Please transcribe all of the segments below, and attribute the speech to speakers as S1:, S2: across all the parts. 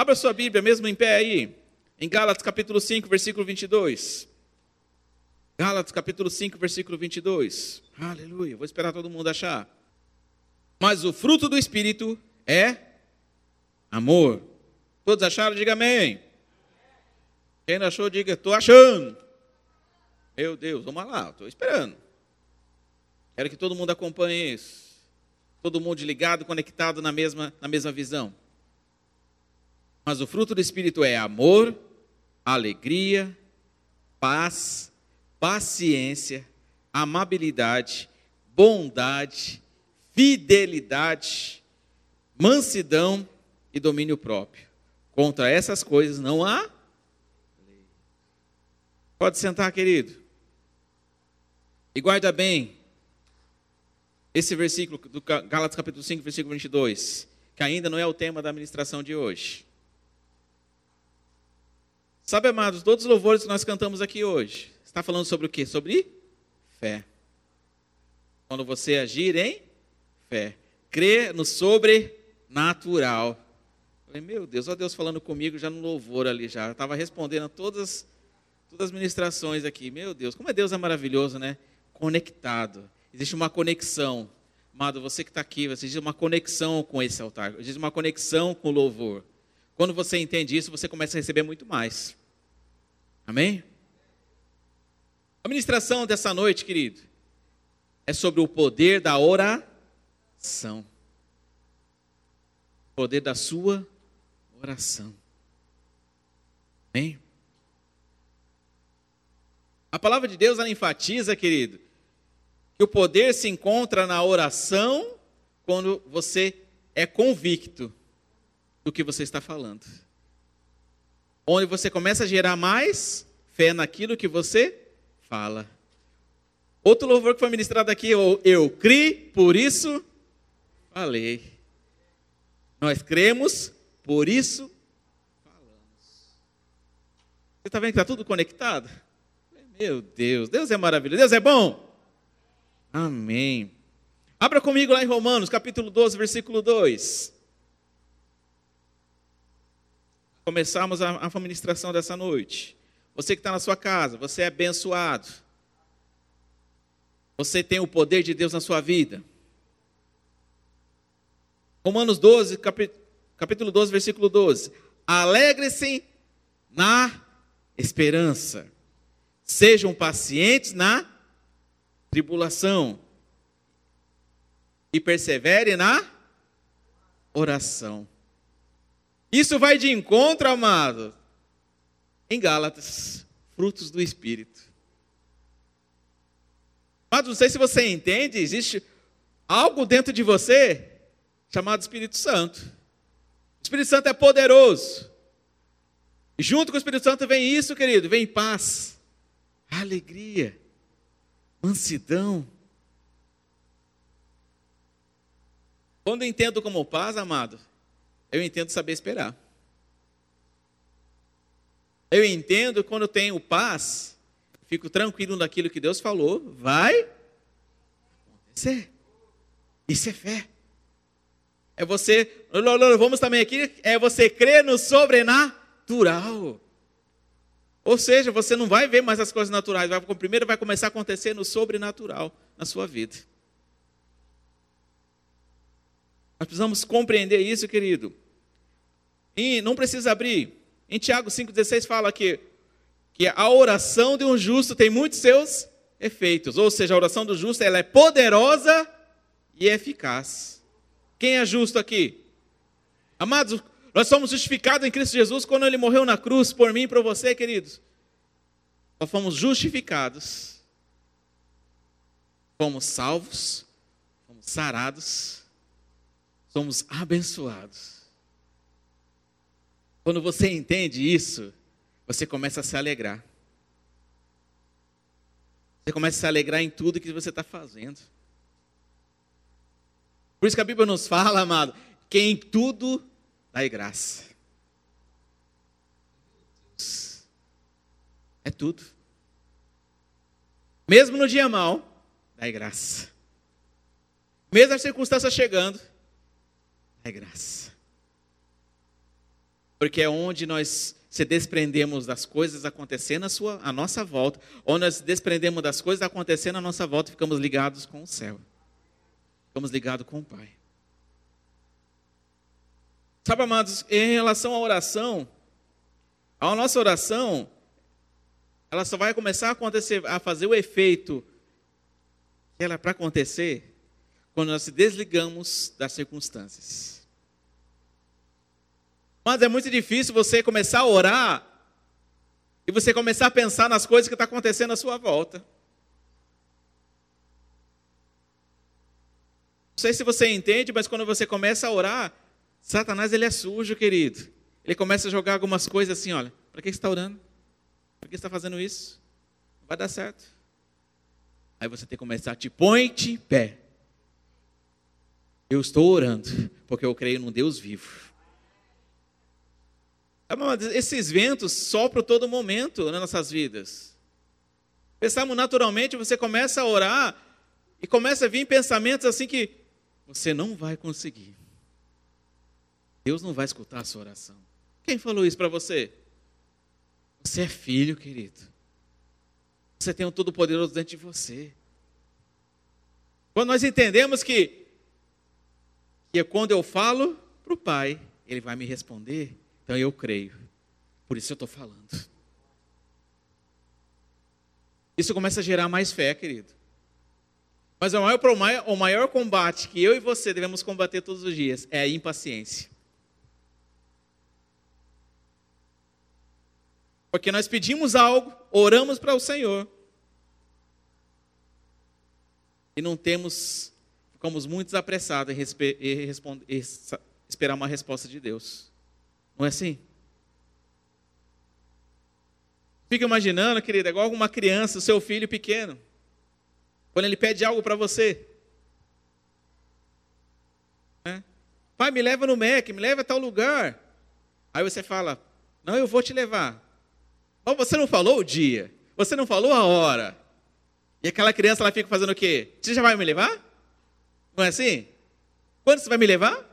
S1: Abra sua Bíblia, mesmo em pé aí, em Gálatas capítulo 5, versículo 22. Gálatas capítulo 5, versículo 22. Aleluia. Vou esperar todo mundo achar. Mas o fruto do Espírito é amor. Todos acharam? Diga amém. Quem não achou, diga, estou achando. Meu Deus, vamos lá, estou esperando. Quero que todo mundo acompanhe isso. Todo mundo ligado, conectado na mesma, na mesma visão. Mas o fruto do Espírito é amor, alegria, paz, paciência, amabilidade, bondade, fidelidade, mansidão e domínio próprio. Contra essas coisas não há lei. Pode sentar, querido. E guarda bem esse versículo do Gálatas capítulo 5, versículo 22, que ainda não é o tema da ministração de hoje. Sabe, amados, todos os louvores que nós cantamos aqui hoje, está falando sobre o quê? Sobre fé. Quando você agir em fé, crer no sobrenatural. Falei, meu Deus, ó Deus falando comigo já no louvor ali já. Estava respondendo a todas, todas as ministrações aqui. Meu Deus, como é Deus é maravilhoso, né? Conectado. Existe uma conexão. Amado, você que está aqui, existe uma conexão com esse altar. Existe uma conexão com o louvor. Quando você entende isso, você começa a receber muito mais. Amém? A ministração dessa noite, querido, é sobre o poder da oração. O poder da sua oração. Amém? A palavra de Deus ela enfatiza, querido, que o poder se encontra na oração quando você é convicto do que você está falando onde você começa a gerar mais fé naquilo que você fala. Outro louvor que foi ministrado aqui, eu, eu criei, por isso falei. Nós cremos, por isso falamos. Você está vendo que está tudo conectado? Meu Deus, Deus é maravilhoso, Deus é bom. Amém. Abra comigo lá em Romanos, capítulo 12, versículo 2. Começarmos a, a administração dessa noite. Você que está na sua casa, você é abençoado. Você tem o poder de Deus na sua vida. Romanos 12, capítulo 12, versículo 12. Alegre-se na esperança. Sejam pacientes na tribulação. E persevere na oração. Isso vai de encontro, amado, em Gálatas, frutos do Espírito. Mas não sei se você entende, existe algo dentro de você chamado Espírito Santo. O Espírito Santo é poderoso. E junto com o Espírito Santo vem isso, querido, vem paz, alegria, mansidão. Quando entendo como paz, amado, eu entendo saber esperar. Eu entendo quando tenho paz, fico tranquilo naquilo que Deus falou, vai acontecer. Isso é fé. É você, vamos também aqui, é você crer no sobrenatural. Ou seja, você não vai ver mais as coisas naturais, vai, primeiro vai começar a acontecer no sobrenatural na sua vida. Nós precisamos compreender isso, querido. E não precisa abrir. Em Tiago 5,16 fala que, que a oração de um justo tem muitos seus efeitos. Ou seja, a oração do justo ela é poderosa e eficaz. Quem é justo aqui? Amados, nós somos justificados em Cristo Jesus quando Ele morreu na cruz por mim e por você, queridos. Nós fomos justificados. Fomos salvos. Fomos sarados somos abençoados. Quando você entende isso, você começa a se alegrar. Você começa a se alegrar em tudo que você está fazendo. Por isso que a Bíblia nos fala, amado, que em tudo dá graça. É tudo. Mesmo no dia mal, dá graça. Mesmo as circunstâncias chegando, é graça. Porque é onde nós se desprendemos das coisas acontecendo à, sua, à nossa volta, ou nós desprendemos das coisas acontecendo à nossa volta ficamos ligados com o céu. Ficamos ligados com o Pai. Sabe, amados, em relação à oração, a nossa oração, ela só vai começar a acontecer, a fazer o efeito que ela é para acontecer quando nós se desligamos das circunstâncias. Mas é muito difícil você começar a orar e você começar a pensar nas coisas que estão tá acontecendo à sua volta. Não sei se você entende, mas quando você começa a orar, Satanás ele é sujo, querido. Ele começa a jogar algumas coisas assim, olha, para que você está orando? Para que você está fazendo isso? Não vai dar certo. Aí você tem que começar, te põe de pé. Eu estou orando, porque eu creio num Deus vivo. Esses ventos sopram todo momento nas nossas vidas. Pensamos naturalmente, você começa a orar e começa a vir pensamentos assim que você não vai conseguir. Deus não vai escutar a sua oração. Quem falou isso para você? Você é filho, querido. Você tem o Todo-Poderoso dentro de você. Quando nós entendemos que, que quando eu falo para o Pai, Ele vai me responder, então eu creio. Por isso eu estou falando. Isso começa a gerar mais fé, querido. Mas o maior, o maior combate que eu e você devemos combater todos os dias é a impaciência. Porque nós pedimos algo, oramos para o Senhor. E não temos, ficamos muito apressados em, em esperar uma resposta de Deus. Não é assim? Fica imaginando, querida, igual uma criança, o seu filho pequeno, quando ele pede algo para você. Né? Pai, me leva no MEC, me leva a tal lugar. Aí você fala, não, eu vou te levar. Mas você não falou o dia, você não falou a hora. E aquela criança, ela fica fazendo o quê? Você já vai me levar? Não é assim? Quando você vai me levar?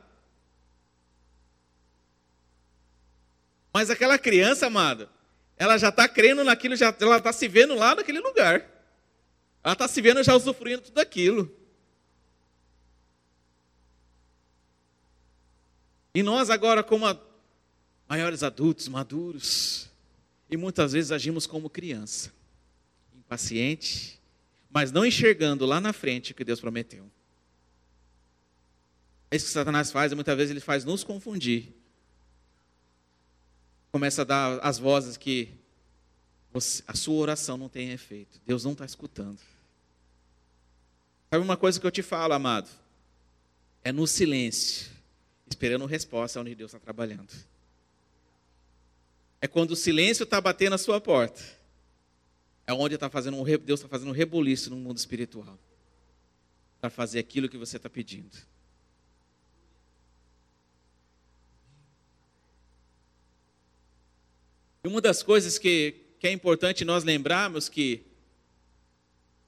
S1: Mas aquela criança, amado, ela já está crendo naquilo, já, ela está se vendo lá naquele lugar. Ela está se vendo já usufruindo tudo aquilo. E nós agora, como maiores adultos, maduros, e muitas vezes agimos como criança, impaciente, mas não enxergando lá na frente o que Deus prometeu. É isso que Satanás faz, e muitas vezes ele faz nos confundir. Começa a dar as vozes que você, a sua oração não tem efeito. Deus não está escutando. Sabe uma coisa que eu te falo, amado? É no silêncio, esperando resposta onde Deus está trabalhando. É quando o silêncio está batendo na sua porta. É onde está fazendo um, Deus está fazendo um rebuliço no mundo espiritual. Para fazer aquilo que você está pedindo. E uma das coisas que, que é importante nós lembrarmos que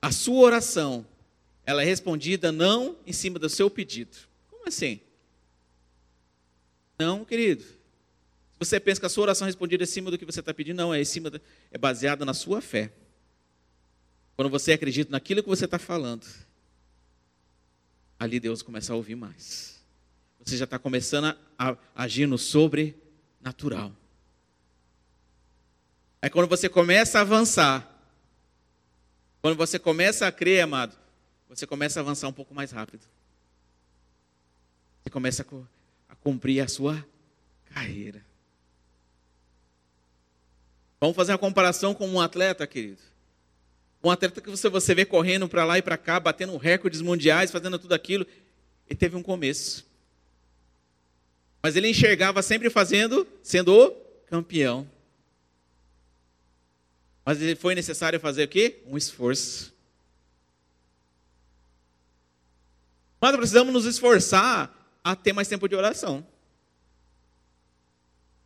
S1: a sua oração, ela é respondida não em cima do seu pedido. Como assim? Não, querido. Você pensa que a sua oração é respondida em cima do que você está pedindo? Não, é em cima, é baseada na sua fé. Quando você acredita naquilo que você está falando, ali Deus começa a ouvir mais. Você já está começando a, a agir no sobrenatural. É quando você começa a avançar. Quando você começa a crer, amado, você começa a avançar um pouco mais rápido. Você começa a cumprir a sua carreira. Vamos fazer uma comparação com um atleta, querido. Um atleta que você, você vê correndo para lá e para cá, batendo recordes mundiais, fazendo tudo aquilo. Ele teve um começo. Mas ele enxergava sempre fazendo, sendo o campeão. Mas foi necessário fazer o quê? Um esforço. Nós precisamos nos esforçar a ter mais tempo de oração.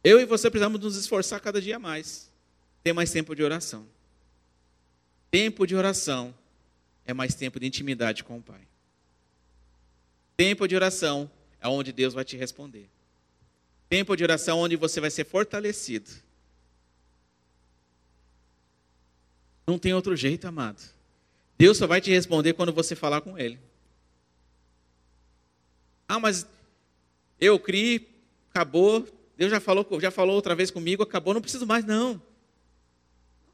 S1: Eu e você precisamos nos esforçar cada dia mais ter mais tempo de oração. Tempo de oração é mais tempo de intimidade com o Pai. Tempo de oração é onde Deus vai te responder. tempo de oração onde você vai ser fortalecido. Não tem outro jeito, amado. Deus só vai te responder quando você falar com Ele. Ah, mas eu criei, acabou. Deus já falou, já falou outra vez comigo, acabou, não preciso mais, não.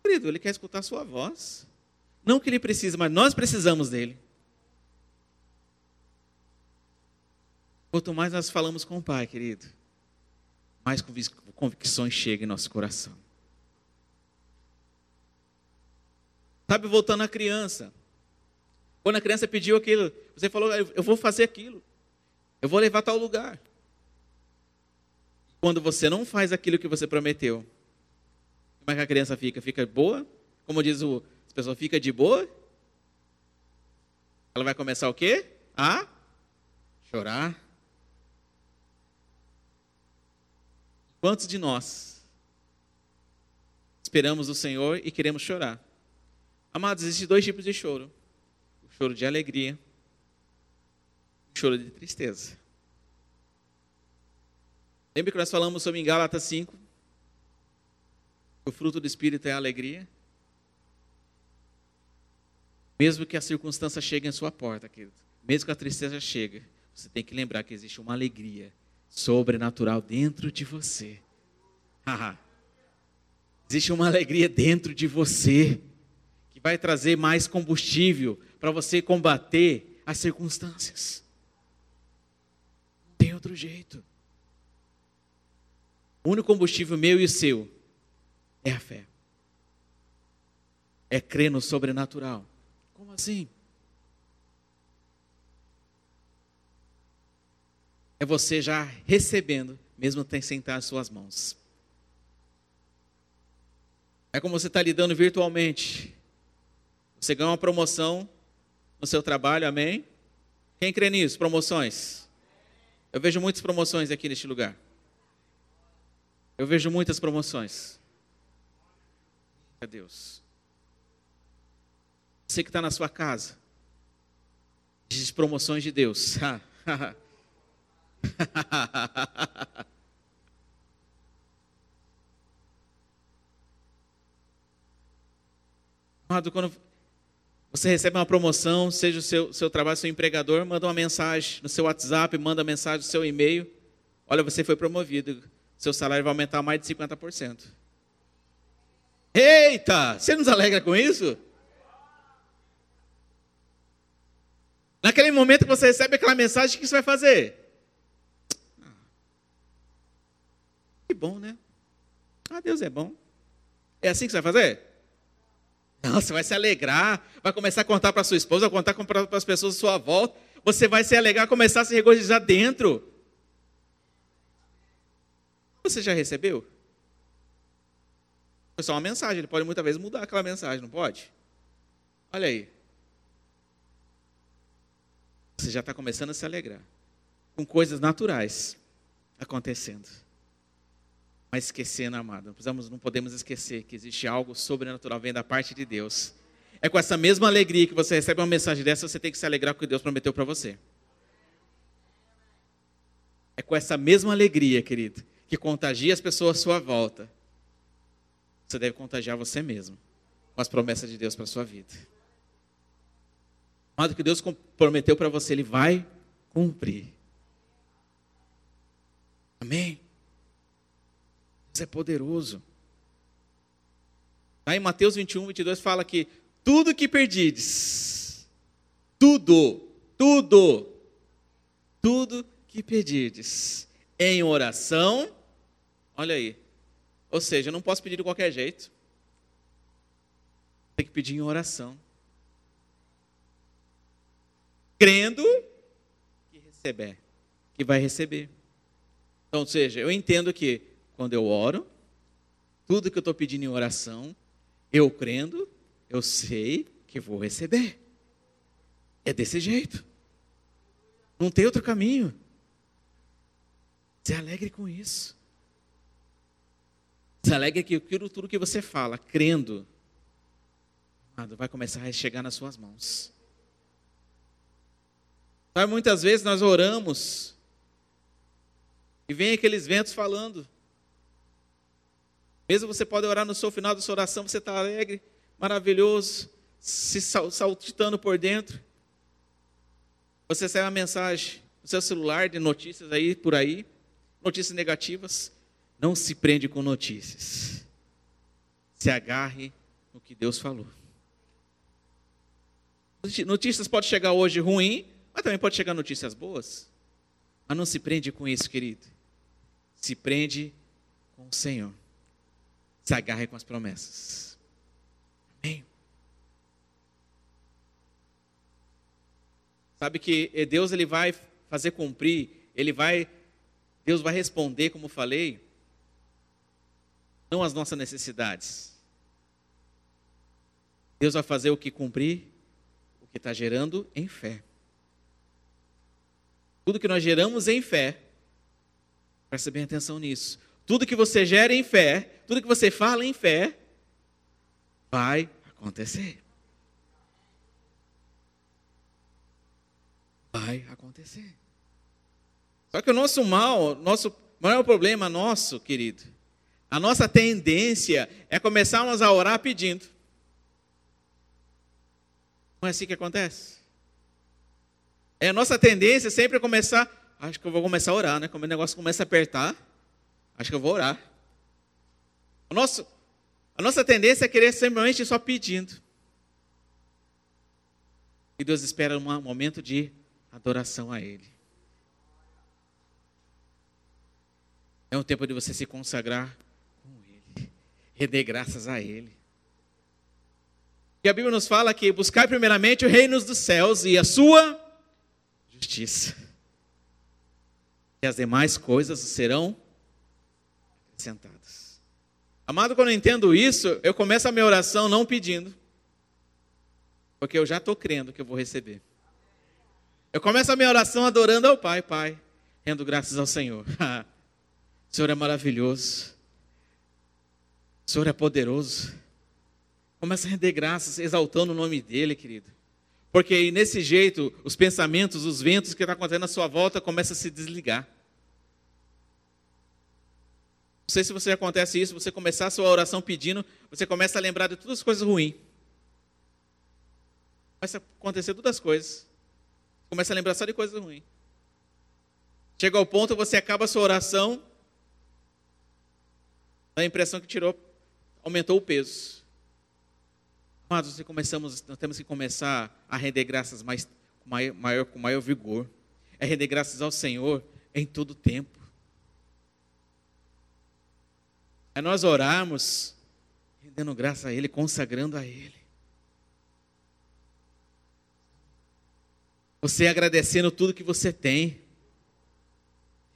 S1: Querido, Ele quer escutar a sua voz. Não que Ele precise, mas nós precisamos dEle. Quanto mais nós falamos com o Pai, querido, mais convicções chegam em nosso coração. Sabe, voltando à criança. Quando a criança pediu aquilo, você falou, eu vou fazer aquilo. Eu vou levar tal lugar. Quando você não faz aquilo que você prometeu, como é que a criança fica? Fica boa? Como diz o, as pessoas, fica de boa? Ela vai começar o quê? A chorar. Quantos de nós esperamos o Senhor e queremos chorar? Amados, existem dois tipos de choro: o choro de alegria o choro de tristeza. Lembra que nós falamos sobre em Gálatas 5? O fruto do Espírito é a alegria. Mesmo que a circunstância chegue em sua porta, querido, mesmo que a tristeza chegue, você tem que lembrar que existe uma alegria sobrenatural dentro de você. Existe uma alegria dentro de você que vai trazer mais combustível para você combater as circunstâncias. Não tem outro jeito. O único combustível meu e seu é a fé. É crer no sobrenatural. Como assim? é você já recebendo, mesmo sem estar em suas mãos. É como você está lidando virtualmente. Você ganha uma promoção no seu trabalho, amém? Quem crê nisso? Promoções? Eu vejo muitas promoções aqui neste lugar. Eu vejo muitas promoções. É Deus. Você que está na sua casa. Diz promoções de Deus. Quando você recebe uma promoção, seja o seu, seu trabalho, seu empregador, manda uma mensagem no seu WhatsApp, manda mensagem no seu e-mail. Olha, você foi promovido, seu salário vai aumentar mais de 50%. Eita! Você nos alegra com isso? Naquele momento que você recebe aquela mensagem, o que você vai fazer? Que bom, né? Ah, Deus é bom. É assim que você vai fazer? Você vai se alegrar, vai começar a contar para sua esposa, vai contar para as pessoas à sua volta. Você vai se alegrar, começar a se regozijar dentro. Você já recebeu? Foi só uma mensagem, ele pode muitas vezes mudar aquela mensagem, não pode? Olha aí. Você já está começando a se alegrar com coisas naturais acontecendo. Mas esquecendo, amado, não, precisamos, não podemos esquecer que existe algo sobrenatural vem da parte de Deus. É com essa mesma alegria que você recebe uma mensagem dessa, você tem que se alegrar com o que Deus prometeu para você. É com essa mesma alegria, querido, que contagia as pessoas à sua volta. Você deve contagiar você mesmo com as promessas de Deus para sua vida. Amado, que Deus prometeu para você, Ele vai cumprir. Amém? Deus é poderoso. Aí Mateus 21, 22 fala que tudo que perdides, tudo, tudo, tudo que pedirdes em oração, olha aí. Ou seja, eu não posso pedir de qualquer jeito. Tem que pedir em oração. Crendo que receber, que vai receber. Então, ou seja, eu entendo que quando eu oro, tudo que eu estou pedindo em oração, eu crendo, eu sei que vou receber. É desse jeito. Não tem outro caminho. Se alegre com isso. Se alegre que aquilo tudo que você fala, crendo, vai começar a chegar nas suas mãos. Sabe, muitas vezes nós oramos E vem aqueles ventos falando. Mesmo você pode orar no seu final da sua oração, você está alegre, maravilhoso, se saltitando por dentro. Você recebe uma mensagem no seu celular de notícias aí por aí, notícias negativas. Não se prende com notícias. Se agarre no que Deus falou. Notícias pode chegar hoje ruim, mas também pode chegar notícias boas. Mas não se prende com isso, querido. Se prende com o Senhor. Se agarre com as promessas. Amém. Sabe que Deus ele vai fazer cumprir, ele vai Deus vai responder, como falei, não as nossas necessidades. Deus vai fazer o que cumprir, o que está gerando em fé. Tudo que nós geramos em fé, preste bem atenção nisso. Tudo que você gera em fé, tudo que você fala em fé, vai acontecer. vai acontecer. Só que o nosso mal, nosso maior problema nosso, querido, a nossa tendência é começarmos a orar pedindo. Não é assim que acontece? É a nossa tendência sempre começar, acho que eu vou começar a orar, né? Como o negócio começa a apertar, acho que eu vou orar. O nosso, a nossa tendência é querer simplesmente só pedindo. E Deus espera um momento de adoração a Ele. É um tempo de você se consagrar com Ele, render graças a Ele. E a Bíblia nos fala que buscar primeiramente o reino dos céus e a sua justiça. E as demais coisas serão acrescentadas. Amado, quando eu entendo isso, eu começo a minha oração não pedindo, porque eu já estou crendo que eu vou receber. Eu começo a minha oração adorando ao Pai, Pai, rendo graças ao Senhor. o Senhor é maravilhoso. O Senhor é poderoso. Começa a render graças, exaltando o nome dEle, querido. Porque nesse jeito, os pensamentos, os ventos que estão tá acontecendo à sua volta começam a se desligar. Não sei se você acontece isso, você começar a sua oração pedindo, você começa a lembrar de todas as coisas ruins. Começa a acontecer todas as coisas. Começa a lembrar só de coisas ruins. Chega ao ponto, você acaba a sua oração, a impressão que tirou, aumentou o peso. Amados, nós, começamos, nós temos que começar a render graças mais, com, maior, com maior vigor. É render graças ao Senhor em todo tempo. É nós orarmos, rendendo graças a Ele, consagrando a Ele. Você agradecendo tudo que você tem.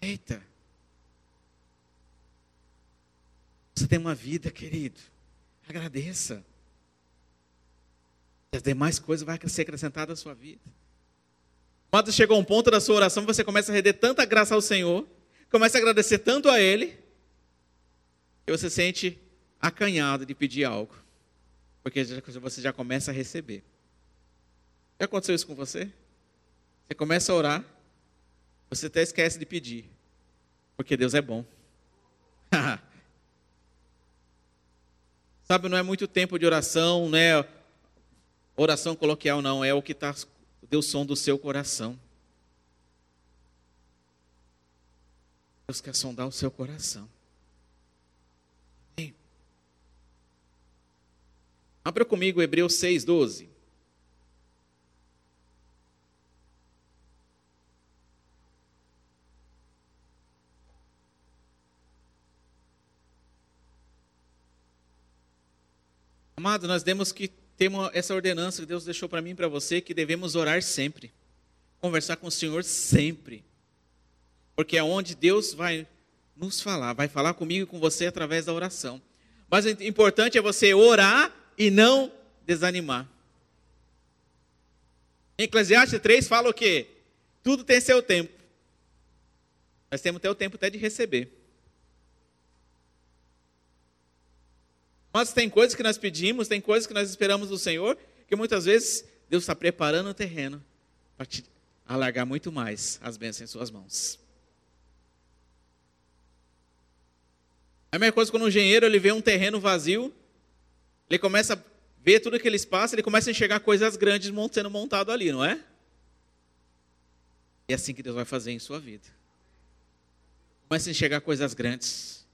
S1: Eita. Você tem uma vida, querido. Agradeça. As demais coisas vão ser acrescentadas à sua vida. Quando chegou um ponto da sua oração, você começa a render tanta graça ao Senhor, começa a agradecer tanto a Ele, que você sente acanhado de pedir algo, porque você já começa a receber. Já aconteceu isso com você? Você começa a orar, você até esquece de pedir, porque Deus é bom. Sabe, não é muito tempo de oração, não é oração coloquial, não, é o que está, deu som do seu coração. Deus quer sondar o seu coração. Abra comigo Hebreus 6, 12. Amado, nós temos que ter essa ordenança que Deus deixou para mim e para você, que devemos orar sempre. Conversar com o Senhor sempre. Porque é onde Deus vai nos falar, vai falar comigo e com você através da oração. Mas o importante é você orar e não desanimar. Em Eclesiastes 3 fala o quê? Tudo tem seu tempo. Nós temos até o tempo até de receber. Mas tem coisas que nós pedimos, tem coisas que nós esperamos do Senhor, que muitas vezes Deus está preparando o terreno para te alargar muito mais as bênçãos em suas mãos. A mesma coisa quando um engenheiro ele vê um terreno vazio, ele começa a ver tudo aquele espaço, ele começa a enxergar coisas grandes sendo montado ali, não é? É assim que Deus vai fazer em sua vida. Comece a enxergar coisas grandes.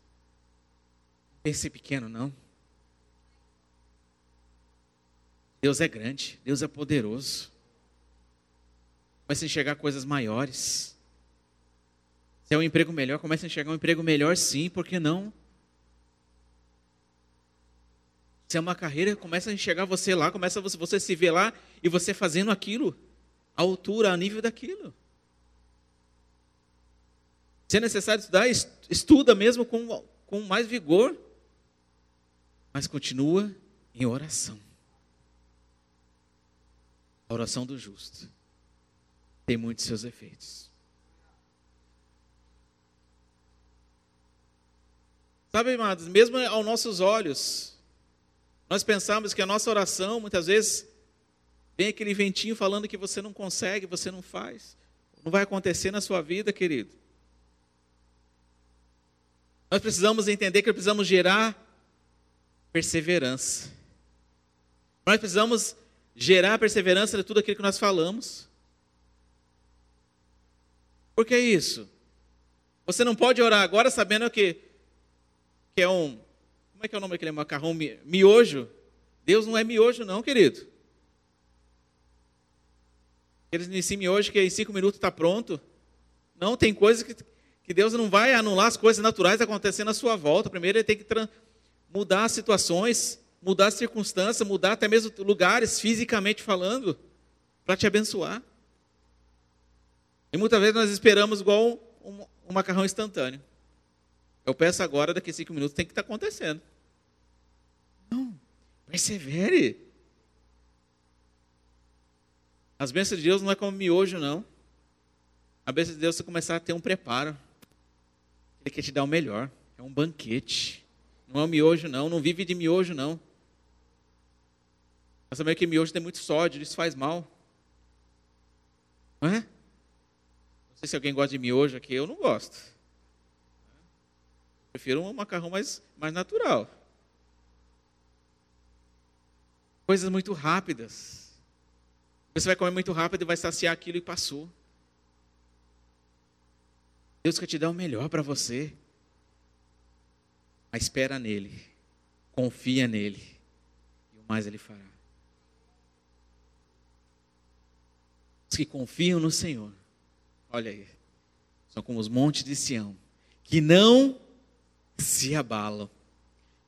S1: Pense pequeno, não. Deus é grande, Deus é poderoso. Comece a enxergar coisas maiores. Se é um emprego melhor, comece a enxergar um emprego melhor, sim, por que não? Se é uma carreira, comece a enxergar você lá, começa você, você se ver lá e você fazendo aquilo, a altura, a nível daquilo. Se é necessário estudar, estuda mesmo com, com mais vigor, mas continua em oração. A oração do justo tem muitos seus efeitos. Sabe, amados, mesmo aos nossos olhos, nós pensamos que a nossa oração, muitas vezes, vem aquele ventinho falando que você não consegue, você não faz. Não vai acontecer na sua vida, querido. Nós precisamos entender que precisamos gerar perseverança. Nós precisamos gerar perseverança de tudo aquilo que nós falamos. Por que isso? Você não pode orar agora sabendo que, que é um. Como é que é o nome daquele macarrão? Miojo. Deus não é miojo, não, querido. Eles iniciam miojo que em cinco minutos está pronto. Não, tem coisas que, que Deus não vai anular as coisas naturais acontecendo à sua volta. Primeiro ele tem que mudar as situações, mudar as circunstâncias, mudar até mesmo lugares, fisicamente falando, para te abençoar. E muitas vezes nós esperamos igual um, um macarrão instantâneo. Eu peço agora, daqui a cinco minutos tem que estar tá acontecendo. Persevere. As bênçãos de Deus não é como miojo, não. A bênção de Deus é você começar a ter um preparo. Ele quer te dar o melhor. É um banquete. Não é um miojo, não. Não vive de miojo, não. Nós sabemos que miojo tem muito sódio, isso faz mal. Não é? Não sei se alguém gosta de miojo aqui, eu não gosto. Prefiro um macarrão mais, mais natural. Coisas muito rápidas. Você vai comer muito rápido e vai saciar aquilo e passou. Deus quer te dar o melhor para você. Mas espera nele. Confia nele. E o mais ele fará. Os que confiam no Senhor, olha aí, são como os montes de Sião, que não se abalam.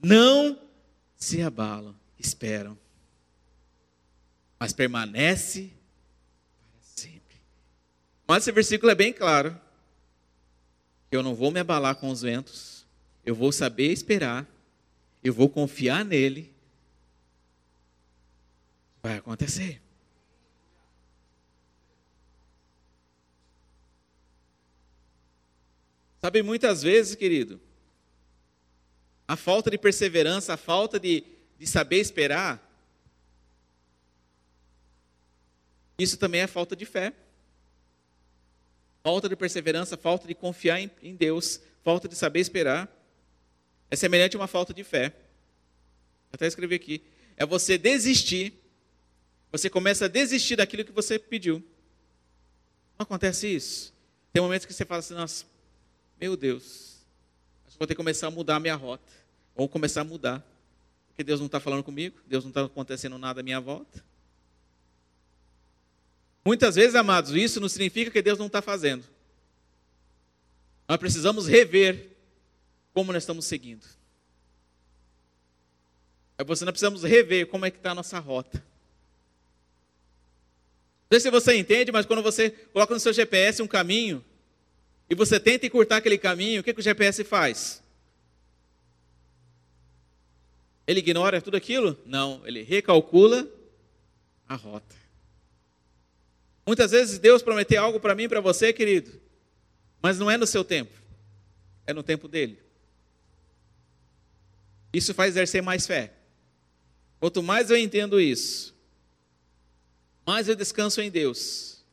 S1: Não se abalam, esperam. Mas permanece para sempre. Mas esse versículo é bem claro eu não vou me abalar com os ventos, eu vou saber esperar, eu vou confiar nele. Vai acontecer. Sabe, muitas vezes, querido, a falta de perseverança, a falta de, de saber esperar, isso também é falta de fé. Falta de perseverança, falta de confiar em, Deus, falta de saber esperar. É semelhante a uma falta de fé. Até escrevi aqui. É você desistir. Você começa a desistir daquilo que você pediu. Não acontece isso? Tem momentos que você fala assim, nossa, meu Deus, acho que vou ter que começar a mudar a minha rota. Ou começar a mudar. Porque Deus não está falando comigo, Deus não está acontecendo nada à minha volta. Muitas vezes, amados, isso não significa que Deus não está fazendo. Nós precisamos rever como nós estamos seguindo. Você nós precisamos rever como é que está a nossa rota. Não sei se você entende, mas quando você coloca no seu GPS um caminho e você tenta encurtar aquele caminho, o que, que o GPS faz? Ele ignora tudo aquilo? Não, ele recalcula a rota. Muitas vezes Deus prometeu algo para mim e para você, querido, mas não é no seu tempo, é no tempo dele. Isso faz exercer mais fé. Quanto mais eu entendo isso, mais eu descanso em Deus,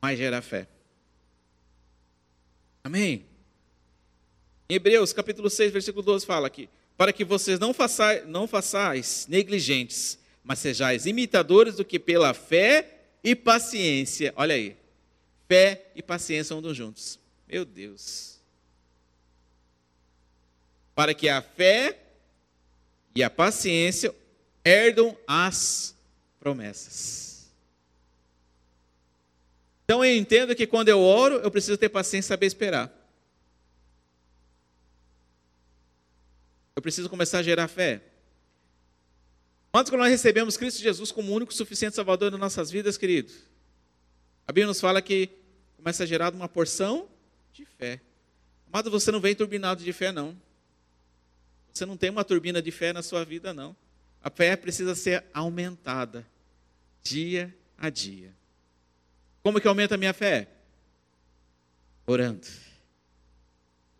S1: mais gera fé. Amém? Em Hebreus, capítulo 6, versículo 12, fala aqui: Para que vocês não façais, não façais negligentes, mas sejais imitadores do que pela fé e paciência. Olha aí. Fé e paciência andam juntos. Meu Deus. Para que a fé e a paciência herdam as promessas. Então eu entendo que quando eu oro, eu preciso ter paciência e saber esperar. Eu preciso começar a gerar fé. Quanto quando nós recebemos Cristo Jesus como único suficiente Salvador nas nossas vidas, querido? A Bíblia nos fala que começa a gerar uma porção de fé. Amado, você não vem turbinado de fé, não. Você não tem uma turbina de fé na sua vida, não. A fé precisa ser aumentada dia a dia. Como que aumenta a minha fé? Orando,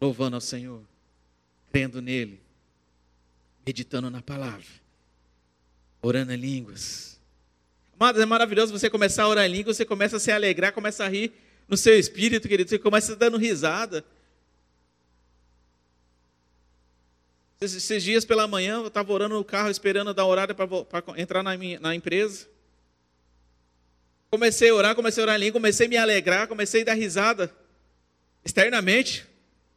S1: louvando ao Senhor, crendo nele, meditando na palavra, orando em línguas. Amados, é maravilhoso você começar a orar em línguas, você começa a se alegrar, começa a rir no seu espírito, querido, você começa dando risada. Esses dias pela manhã, eu estava orando no carro, esperando dar horário para entrar na, minha, na empresa. Comecei a orar, comecei a orar em língua, comecei a me alegrar, comecei a dar risada. Externamente,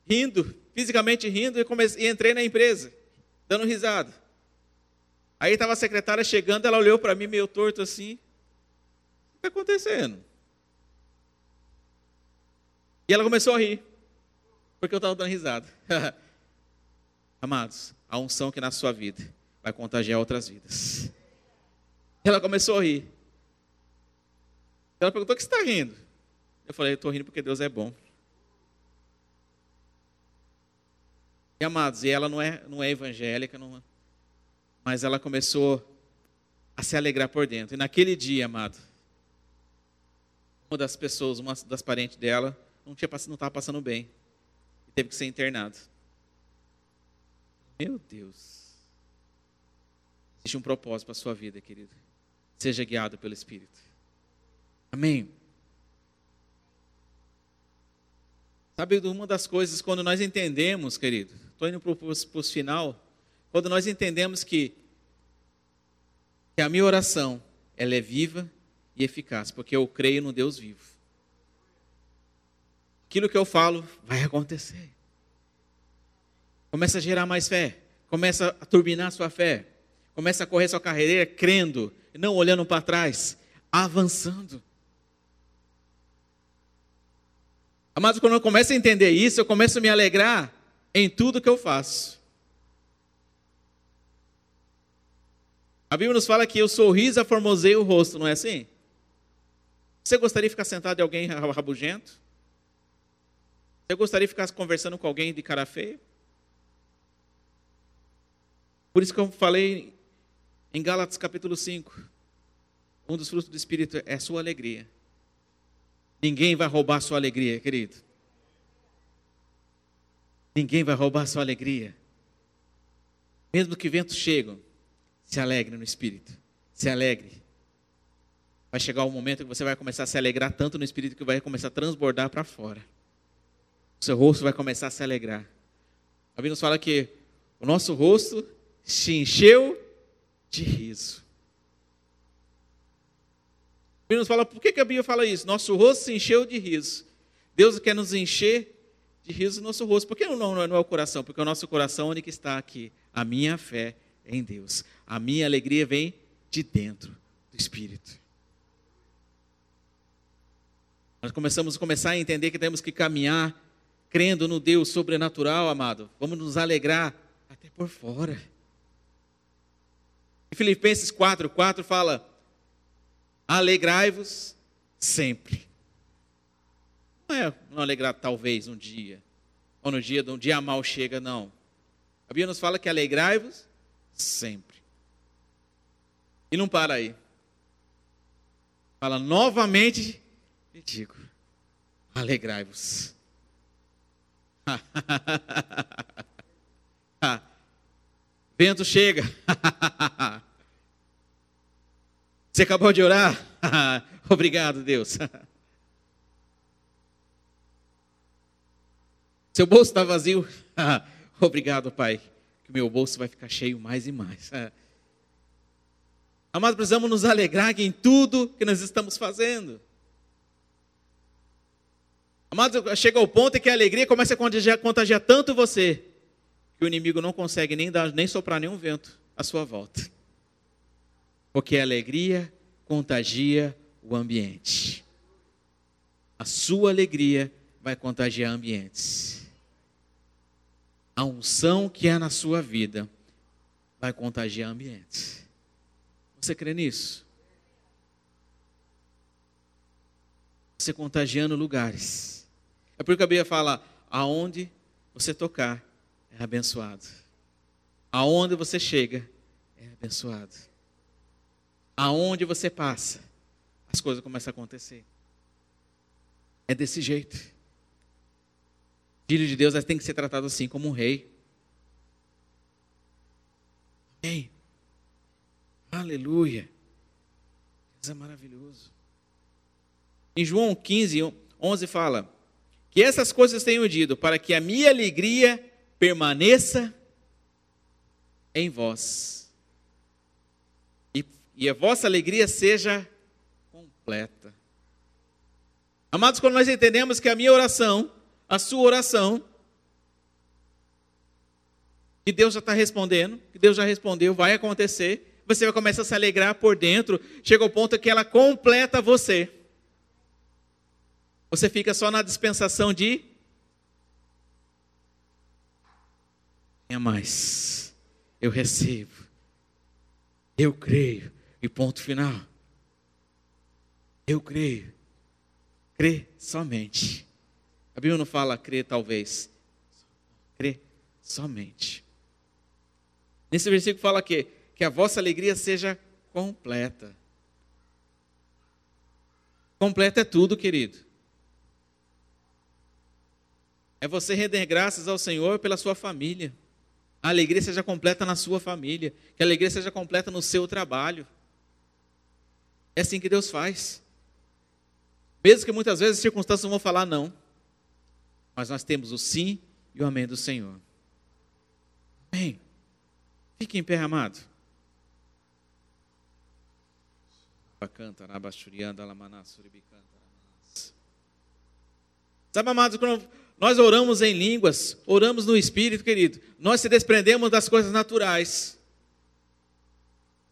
S1: rindo, fisicamente rindo, e, comecei, e entrei na empresa, dando risada. Aí estava a secretária chegando, ela olhou para mim meio torto assim. O que está acontecendo? E ela começou a rir, porque eu estava dando risada. Amados, a unção que na sua vida vai contagiar outras vidas. Ela começou a rir. Ela perguntou: o que você está rindo? Eu falei: estou rindo porque Deus é bom. E amados, e ela não é, não é evangélica, não, mas ela começou a se alegrar por dentro. E naquele dia, amado, uma das pessoas, uma das parentes dela, não estava passando bem. E teve que ser internado. Meu Deus. Existe um propósito para a sua vida, querido. Seja guiado pelo Espírito. Amém. Sabe, uma das coisas, quando nós entendemos, querido, estou indo para o final, quando nós entendemos que, que a minha oração, ela é viva e eficaz, porque eu creio no Deus vivo. Aquilo que eu falo vai acontecer. Começa a gerar mais fé. Começa a turbinar sua fé. Começa a correr sua carreira crendo, não olhando para trás, avançando. Amados, quando eu começo a entender isso, eu começo a me alegrar em tudo que eu faço. A Bíblia nos fala que o sorriso aformoseia o rosto, não é assim? Você gostaria de ficar sentado em alguém rabugento? Você gostaria de ficar conversando com alguém de cara feia? Por isso que eu falei em Gálatas capítulo 5, um dos frutos do Espírito é a sua alegria. Ninguém vai roubar a sua alegria, querido. Ninguém vai roubar a sua alegria. Mesmo que ventos chegam, se alegre no Espírito. Se alegre. Vai chegar um momento que você vai começar a se alegrar tanto no Espírito que vai começar a transbordar para fora. O seu rosto vai começar a se alegrar. A Bíblia nos fala que o nosso rosto se encheu de riso. A Bíblia nos fala, por que, que a Bíblia fala isso? Nosso rosto se encheu de riso. Deus quer nos encher de riso no nosso rosto. Por que não, não, não é o coração? Porque o nosso coração onde que está aqui. A minha fé em Deus. A minha alegria vem de dentro do Espírito. Nós começamos a começar a entender que temos que caminhar crendo no Deus sobrenatural, amado. Vamos nos alegrar até por fora. Em Filipenses 4, 4 fala: alegrai-vos sempre. Não é não alegrar talvez um dia, ou no dia de um dia mal chega, não. A Bíblia nos fala que alegrai-vos sempre. E não para aí. Fala novamente e digo: alegrai-vos. Vento chega. Você acabou de orar? Obrigado, Deus. Seu bolso está vazio? Obrigado, Pai, que meu bolso vai ficar cheio mais e mais. Amados, precisamos nos alegrar em tudo que nós estamos fazendo. Amados, chega ao ponto em que a alegria começa a contagiar, contagiar tanto você, que o inimigo não consegue nem, dar, nem soprar nenhum vento à sua volta. Porque a alegria contagia o ambiente. A sua alegria vai contagiar ambientes. A unção que há na sua vida vai contagiar ambientes. Você crê nisso? Você contagiando lugares. É porque a Bíblia fala: aonde você tocar é abençoado. Aonde você chega é abençoado. Aonde você passa, as coisas começam a acontecer. É desse jeito. Filho de Deus tem que ser tratado assim, como um rei. Amém. Aleluia. Deus é maravilhoso. Em João 15, 11 fala: Que essas coisas tenho dito, para que a minha alegria permaneça em vós. E, e a vossa alegria seja completa. Amados, quando nós entendemos que a minha oração, a sua oração, que Deus já está respondendo, que Deus já respondeu, vai acontecer, você vai começar a se alegrar por dentro, chega ao ponto que ela completa você. Você fica só na dispensação de. Tenha mais. Eu recebo. Eu creio. E ponto final. Eu creio. Crê somente. A Bíblia não fala crê talvez. Crê somente. Nesse versículo fala que que a vossa alegria seja completa. Completa é tudo, querido. É você render graças ao Senhor pela sua família. A alegria seja completa na sua família. Que a alegria seja completa no seu trabalho. É assim que Deus faz. Mesmo que muitas vezes as circunstâncias vão falar não. Mas nós temos o sim e o amém do Senhor. Amém. Fique em pé, amado. Sabe, amados, quando nós oramos em línguas, oramos no Espírito, querido, nós se desprendemos das coisas naturais.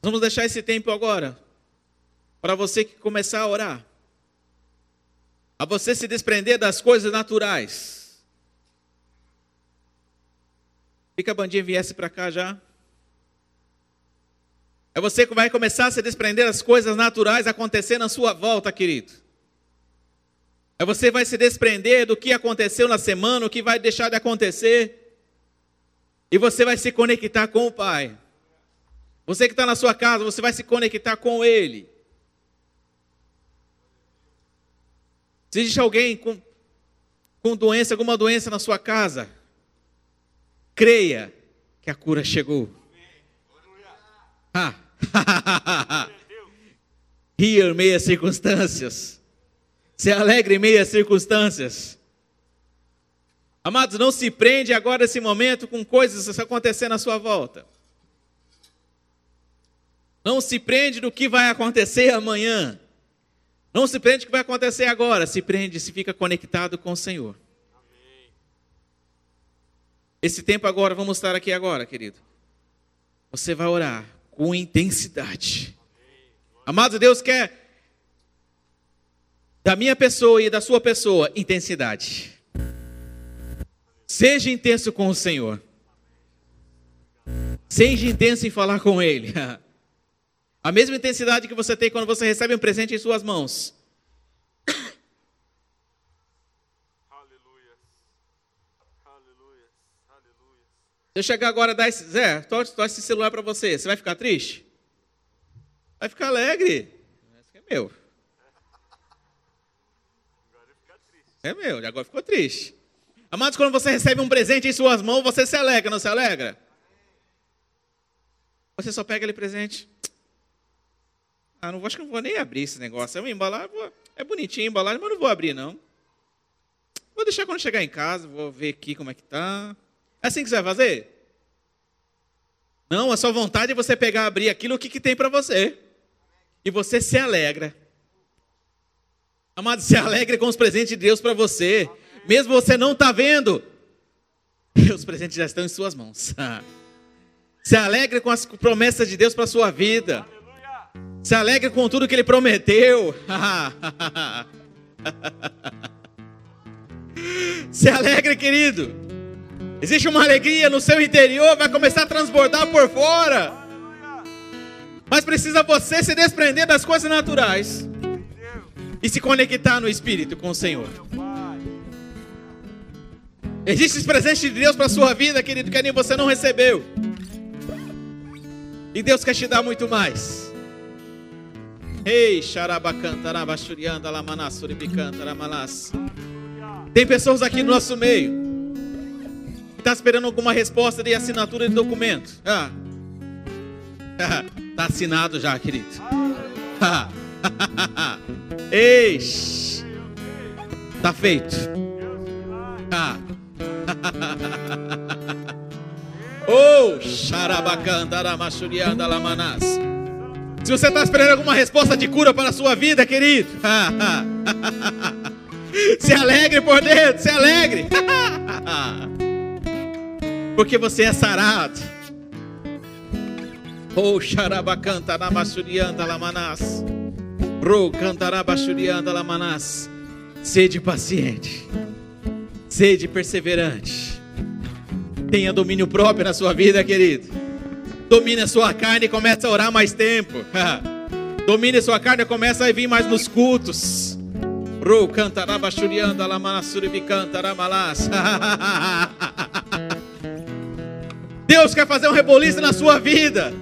S1: Vamos deixar esse tempo agora, para você que começar a orar, a você se desprender das coisas naturais. Fica a bandinha viesse para cá já. É você que vai começar a se desprender das coisas naturais acontecer na sua volta, querido. É você que vai se desprender do que aconteceu na semana, o que vai deixar de acontecer. E você vai se conectar com o Pai. Você que está na sua casa, você vai se conectar com Ele. Se existe alguém com, com doença, alguma doença na sua casa, creia que a cura chegou. Ah. Ria em meio circunstâncias. Se alegre em meio circunstâncias. Amados, não se prende agora nesse momento com coisas acontecendo à sua volta. Não se prende no que vai acontecer amanhã. Não se prende no que vai acontecer agora. Se prende, se fica conectado com o Senhor. Esse tempo agora, vamos estar aqui agora, querido. Você vai orar com intensidade. Amado, Deus quer da minha pessoa e da sua pessoa intensidade. Seja intenso com o Senhor. Seja intenso em falar com Ele. A mesma intensidade que você tem quando você recebe um presente em suas mãos. Se eu chegar agora e dar esse, Zé, torce esse celular para você, você vai ficar triste? Vai ficar alegre. Esse é meu. É meu, agora ficou triste. Amados, quando você recebe um presente em suas mãos, você se alegra, não se alegra? Você só pega aquele presente. Ah, não acho que não vou nem abrir esse negócio. Vou embalar, vou, é bonitinho a embalagem, mas não vou abrir, não. vou deixar quando chegar em casa, vou ver aqui como é que tá. É assim que você vai fazer? Não, a sua vontade é você pegar, abrir aquilo que, que tem para você. E você se alegra. Amado, se alegre com os presentes de Deus para você. Mesmo você não está vendo, os presentes já estão em suas mãos. Se alegre com as promessas de Deus para a sua vida. Se alegre com tudo que Ele prometeu. Se alegre, querido. Existe uma alegria no seu interior, vai começar a transbordar por fora. Mas precisa você se desprender das coisas naturais e se conectar no Espírito com o Senhor. Existem presentes de Deus para a sua vida, querido, que nem você não recebeu. E Deus quer te dar muito mais. Ei. Tem pessoas aqui no nosso meio está esperando alguma resposta de assinatura de documento. Ah. Está assinado já, querido. Ei, está feito. Ah. Oh, xarabacandaramachuriandalamanás. Se você está esperando alguma resposta de cura para a sua vida, querido, se alegre por dentro, se alegre, porque você é sarado. Oh, xarabacantaramachuriandalamanás. Ro cantarabachuriandalamanás. Sede paciente, sede perseverante Tenha domínio próprio na sua vida, querido. Domine a sua carne e comece a orar mais tempo. Domine a sua carne e comece a vir mais nos cultos. Ru cantaraba churianda lamanasuribi cantaramalas. Deus quer fazer um reboliço na sua vida.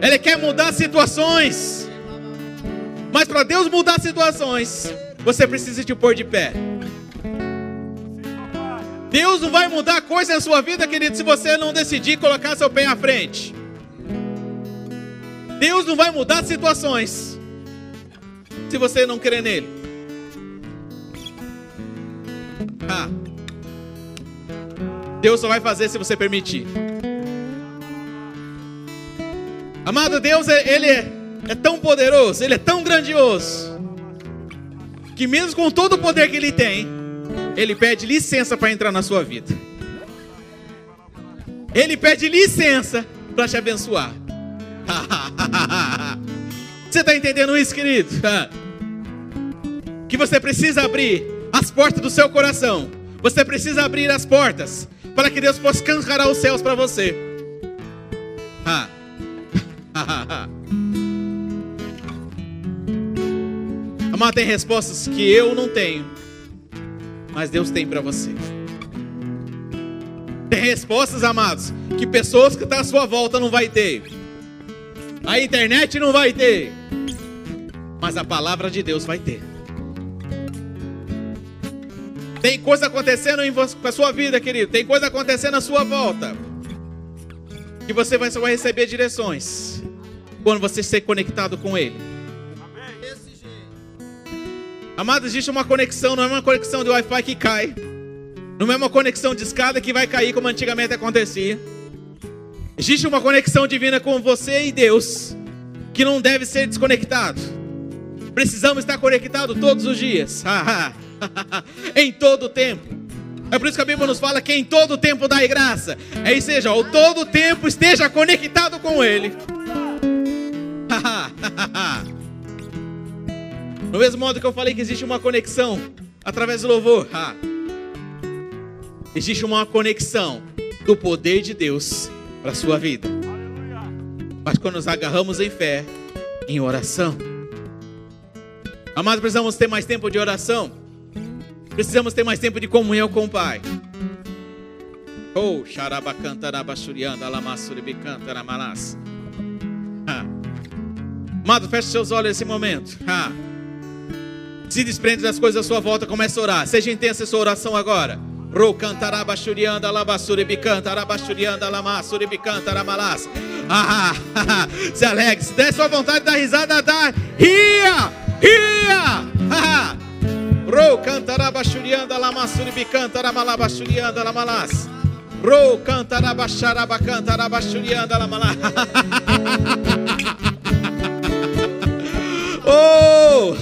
S1: Ele quer mudar situações. Mas para Deus mudar situações, você precisa te pôr de pé. Deus não vai mudar coisa na sua vida, querido, se você não decidir colocar seu pé à frente. Deus não vai mudar situações se você não crer nele. Ah. Deus só vai fazer se você permitir. Amado Deus, ele é, é tão poderoso, ele é tão grandioso, que mesmo com todo o poder que ele tem, ele pede licença para entrar na sua vida. Ele pede licença para te abençoar. Você está entendendo isso, querido? Que você precisa abrir as portas do seu coração. Você precisa abrir as portas para que Deus possa cancarar os céus para você. Amado, tem respostas que eu não tenho mas Deus tem para você. Tem respostas, amados, que pessoas que estão tá à sua volta não vai ter. A internet não vai ter. Mas a palavra de Deus vai ter. Tem coisa acontecendo em você, com a sua vida, querido. Tem coisa acontecendo à sua volta. Que você vai vai receber direções quando você ser conectado com Ele. Amados, existe uma conexão, não é uma conexão de Wi-Fi que cai. Não é uma conexão de escada que vai cair como antigamente acontecia. Existe uma conexão divina com você e Deus, que não deve ser desconectado. Precisamos estar conectados todos os dias, em todo o tempo. É por isso que a Bíblia nos fala que em todo o tempo dá graça. É isso, seja, ao todo tempo esteja conectado com Ele. Do mesmo modo que eu falei que existe uma conexão através do louvor, ah, existe uma conexão do poder de Deus para a sua vida. Mas quando nos agarramos em fé, em oração, amados, precisamos ter mais tempo de oração, precisamos ter mais tempo de comunhão com o Pai. Oh, xarabacantarabaxurianda, alamassuribicantaramanás. Amado, feche seus olhos nesse momento. Se desprende das coisas à sua volta, comece a orar. Seja intensa essa oração agora. Ro cantaraba shurianda alabassuri bicanta arabashurianda lamassuri bicanta aramalas. Ah, ah, ah, se alegre, se der sua vontade da risada, dá. Ria! Ria! Ro cantarabachurianda lamassuribi cantaramalabaxurianda lamalas. Ro cantarabacharaba cantarabachurianda lamalas. Oh!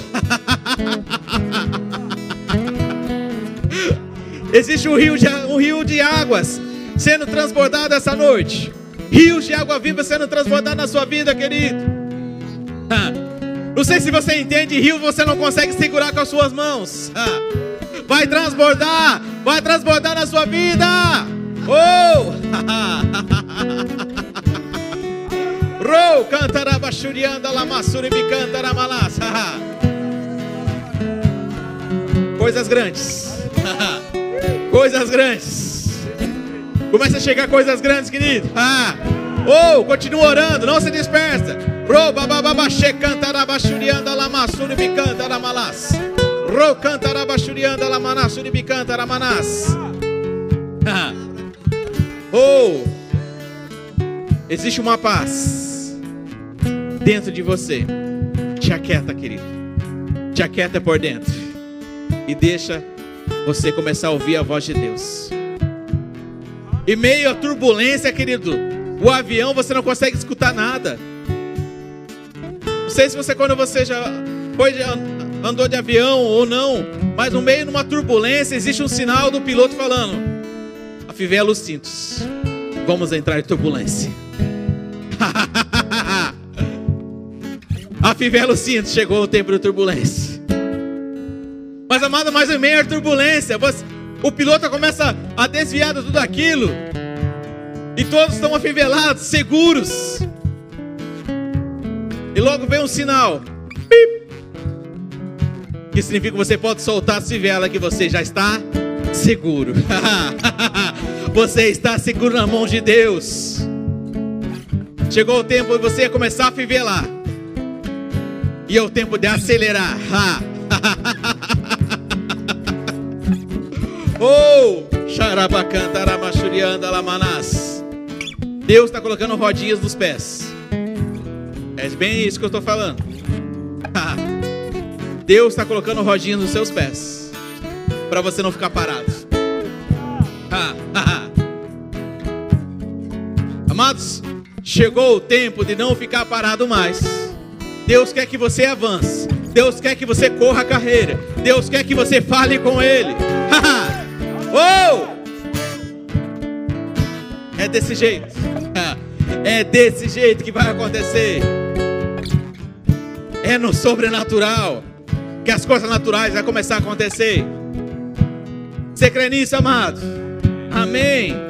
S1: Existe um rio, de, um rio de águas sendo transbordado essa noite. Rios de água viva sendo transbordados na sua vida, querido. Não sei se você entende, rio você não consegue segurar com as suas mãos. Vai transbordar, vai transbordar na sua vida. Oh! Rou, cantarabachurianda, lamassuri, cantaramalas. Coisas grandes. coisas grandes. Começa a chegar coisas grandes, querido. Ah. Oh, continua orando, não se dispersa. Ro babababaxe cantarabachurianda, lamassuri, bicantaramalas. Ro cantarabachurianda, lamanassuri, bicantaramanas. Ah. Oh, existe uma paz dentro de você. Te aquieta, querido. Te aquieta por dentro. E deixa você começar a ouvir a voz de Deus. E meio à turbulência, querido, o avião você não consegue escutar nada. Não sei se você, quando você já foi, andou de avião ou não, mas no meio de uma turbulência existe um sinal do piloto falando: afivela os cintos, vamos entrar em turbulência. Afivela o cinto, chegou o tempo da turbulência. Mas amado, mais ou menos a turbulência, você, o piloto começa a desviar de tudo aquilo. E todos estão afivelados, seguros. E logo vem um sinal. Pip, que significa que você pode soltar a fivela que você já está seguro. você está seguro na mão de Deus. Chegou o tempo de você começar a fivelar. E é o tempo de acelerar. oh, xarabacanta, aramachurianda, lamanás. Deus está colocando rodinhas nos pés. É bem isso que eu estou falando. Deus está colocando rodinhas nos seus pés. Para você não ficar parado. Amados, chegou o tempo de não ficar parado mais. Deus quer que você avance. Deus quer que você corra a carreira. Deus quer que você fale com Ele. oh! É desse jeito. É desse jeito que vai acontecer. É no sobrenatural que as coisas naturais vão começar a acontecer. Você crê nisso, amado? Amém.